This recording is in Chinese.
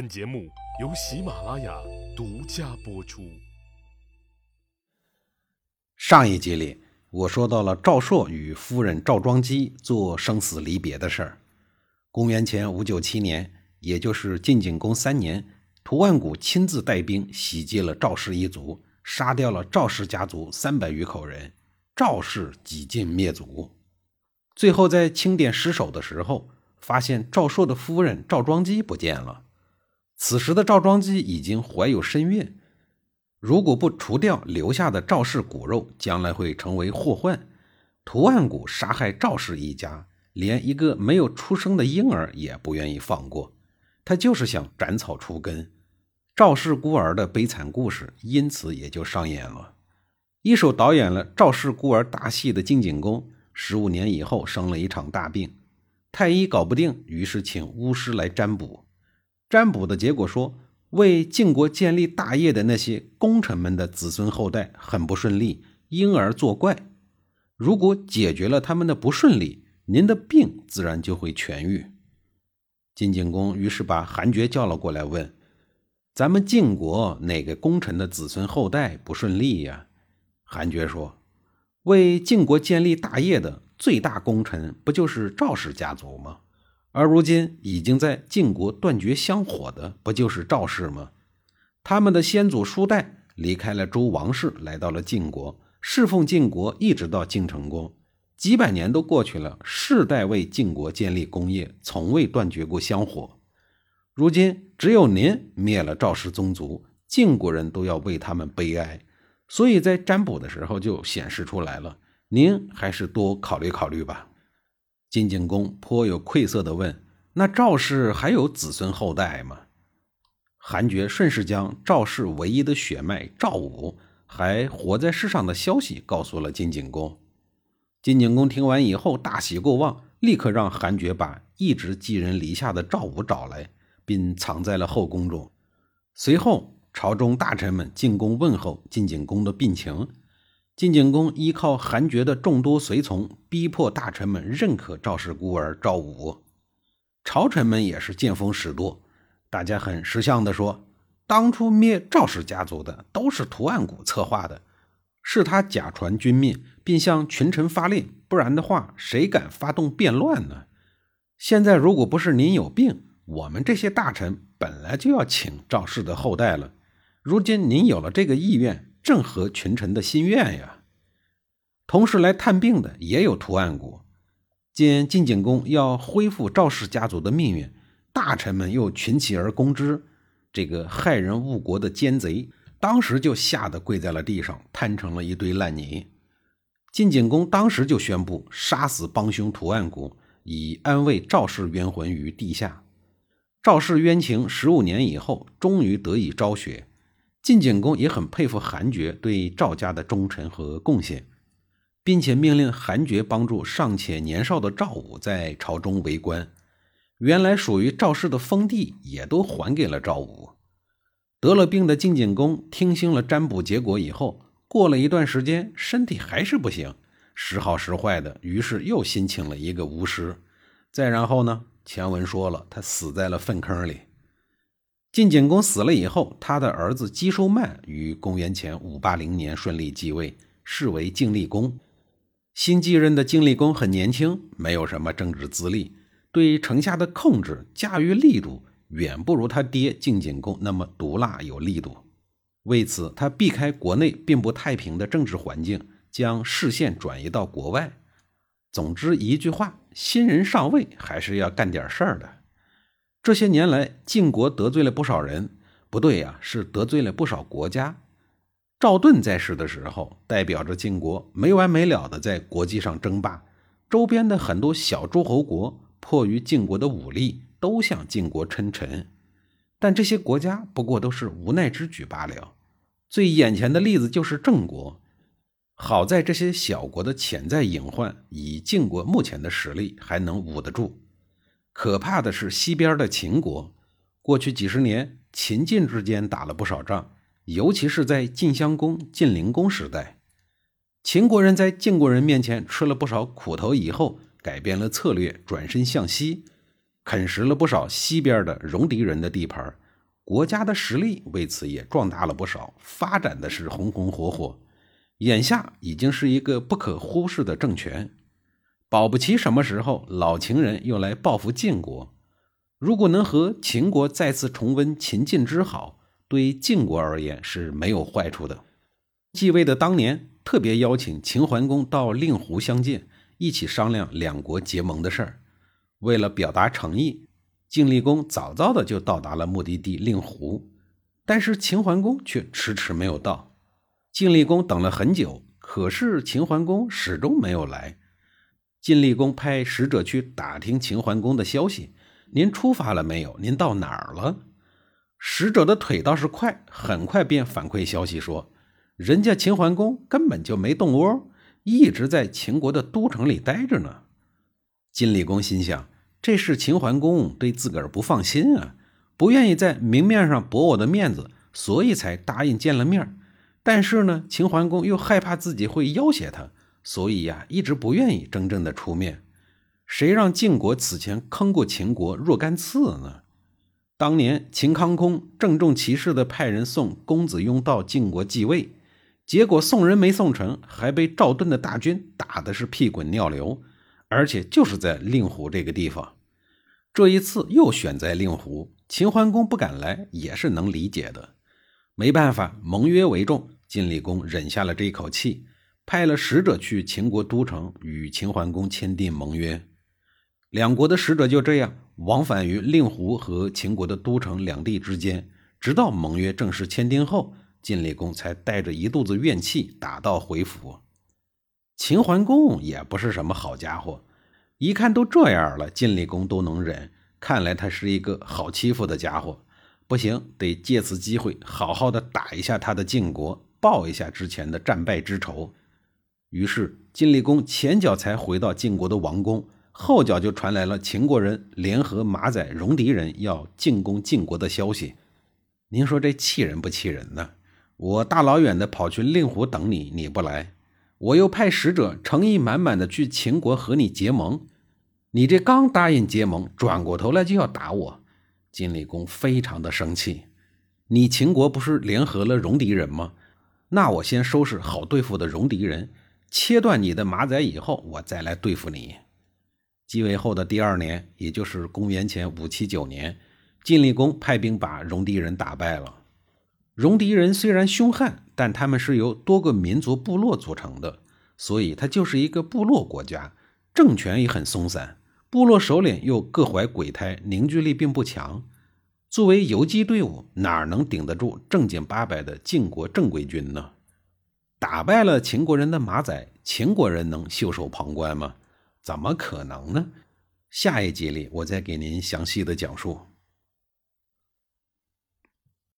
本节目由喜马拉雅独家播出。上一集里，我说到了赵朔与夫人赵庄姬做生死离别的事儿。公元前五九七年，也就是晋景公三年，屠万古亲自带兵袭击了赵氏一族，杀掉了赵氏家族三百余口人，赵氏几近灭族。最后在清点尸首的时候，发现赵朔的夫人赵庄姬不见了。此时的赵庄姬已经怀有身孕，如果不除掉留下的赵氏骨肉，将来会成为祸患。屠万古杀害赵氏一家，连一个没有出生的婴儿也不愿意放过，他就是想斩草除根。赵氏孤儿的悲惨故事因此也就上演了。一手导演了赵氏孤儿大戏的晋景公，十五年以后生了一场大病。太医搞不定，于是请巫师来占卜。占卜的结果说，为晋国建立大业的那些功臣们的子孙后代很不顺利，婴儿作怪。如果解决了他们的不顺利，您的病自然就会痊愈。晋景公于是把韩厥叫了过来，问：“咱们晋国哪个功臣的子孙后代不顺利呀？”韩厥说：“为晋国建立大业的。”最大功臣不就是赵氏家族吗？而如今已经在晋国断绝香火的，不就是赵氏吗？他们的先祖叔代离开了周王室，来到了晋国，侍奉晋国，一直到晋成公，几百年都过去了，世代为晋国建立功业，从未断绝过香火。如今只有您灭了赵氏宗族，晋国人都要为他们悲哀，所以在占卜的时候就显示出来了。您还是多考虑考虑吧。晋景公颇有愧色地问：“那赵氏还有子孙后代吗？”韩厥顺势将赵氏唯一的血脉赵武还活在世上的消息告诉了晋景公。晋景公听完以后大喜过望，立刻让韩厥把一直寄人篱下的赵武找来，并藏在了后宫中。随后，朝中大臣们进宫问候晋景公的病情。晋景公依靠韩厥的众多随从，逼迫大臣们认可赵氏孤儿赵武。朝臣们也是见风使舵，大家很识相地说：“当初灭赵氏家族的都是屠岸贾策划的，是他假传君命，并向群臣发令，不然的话，谁敢发动变乱呢？现在如果不是您有病，我们这些大臣本来就要请赵氏的后代了。如今您有了这个意愿。”正合群臣的心愿呀。同时来探病的也有屠岸贾。见晋景公要恢复赵氏家族的命运，大臣们又群起而攻之。这个害人误国的奸贼，当时就吓得跪在了地上，摊成了一堆烂泥。晋景公当时就宣布杀死帮凶屠岸贾，以安慰赵氏冤魂于地下。赵氏冤情十五年以后，终于得以昭雪。晋景公也很佩服韩厥对赵家的忠诚和贡献，并且命令韩厥帮助尚且年少的赵武在朝中为官，原来属于赵氏的封地也都还给了赵武。得了病的晋景公听信了占卜结果以后，过了一段时间身体还是不行，时好时坏的，于是又新请了一个巫师。再然后呢，前文说了，他死在了粪坑里。晋景公死了以后，他的儿子姬寿曼于公元前五八零年顺利继位，是为晋厉公。新继任的晋厉公很年轻，没有什么政治资历，对城下的控制驾驭力度远不如他爹晋景公那么毒辣有力度。为此，他避开国内并不太平的政治环境，将视线转移到国外。总之一句话，新人上位还是要干点事儿的。这些年来，晋国得罪了不少人，不对呀，是得罪了不少国家。赵盾在世的时候，代表着晋国没完没了的在国际上争霸，周边的很多小诸侯国迫于晋国的武力，都向晋国称臣。但这些国家不过都是无奈之举罢了。最眼前的例子就是郑国，好在这些小国的潜在隐患，以晋国目前的实力还能捂得住。可怕的是西边的秦国，过去几十年，秦晋之间打了不少仗，尤其是在晋襄公、晋灵公时代，秦国人在晋国人面前吃了不少苦头，以后改变了策略，转身向西，啃食了不少西边的戎狄人的地盘，国家的实力为此也壮大了不少，发展的是红红火火。眼下已经是一个不可忽视的政权，保不齐什么时候老情人又来报复晋国。如果能和秦国再次重温秦晋之好，对晋国而言是没有坏处的。继位的当年，特别邀请秦桓公到令狐相见，一起商量两国结盟的事儿。为了表达诚意。晋厉公早早的就到达了目的地令狐，但是秦桓公却迟迟没有到。晋厉公等了很久，可是秦桓公始终没有来。晋厉公派使者去打听秦桓公的消息：“您出发了没有？您到哪儿了？”使者的腿倒是快，很快便反馈消息说：“人家秦桓公根本就没动窝，一直在秦国的都城里待着呢。”晋厉公心想。这是秦桓公对自个儿不放心啊，不愿意在明面上驳我的面子，所以才答应见了面。但是呢，秦桓公又害怕自己会要挟他，所以呀，一直不愿意真正的出面。谁让晋国此前坑过秦国若干次呢？当年秦康公郑重其事的派人送公子雍到晋国继位，结果送人没送成，还被赵盾的大军打的是屁滚尿流。而且就是在令狐这个地方，这一次又选在令狐，秦桓公不敢来也是能理解的。没办法，盟约为重，晋厉公忍下了这一口气，派了使者去秦国都城与秦桓公签订盟约。两国的使者就这样往返于令狐和秦国的都城两地之间，直到盟约正式签订后，晋厉公才带着一肚子怨气打道回府。秦桓公也不是什么好家伙，一看都这样了，晋厉公都能忍，看来他是一个好欺负的家伙。不行，得借此机会好好的打一下他的晋国，报一下之前的战败之仇。于是，晋厉公前脚才回到晋国的王宫，后脚就传来了秦国人联合马仔、戎狄人要进攻晋国的消息。您说这气人不气人呢？我大老远的跑去令狐等你，你不来。我又派使者诚意满满的去秦国和你结盟，你这刚答应结盟，转过头来就要打我，晋厉公非常的生气。你秦国不是联合了戎狄人吗？那我先收拾好对付的戎狄人，切断你的马仔以后，我再来对付你。继位后的第二年，也就是公元前五七九年，晋厉公派兵把戎狄人打败了。戎狄人虽然凶悍，但他们是由多个民族部落组成的，所以它就是一个部落国家，政权也很松散，部落首领又各怀鬼胎，凝聚力并不强。作为游击队伍，哪能顶得住正经八百的晋国正规军呢？打败了秦国人的马仔，秦国人能袖手旁观吗？怎么可能呢？下一集里，我再给您详细的讲述。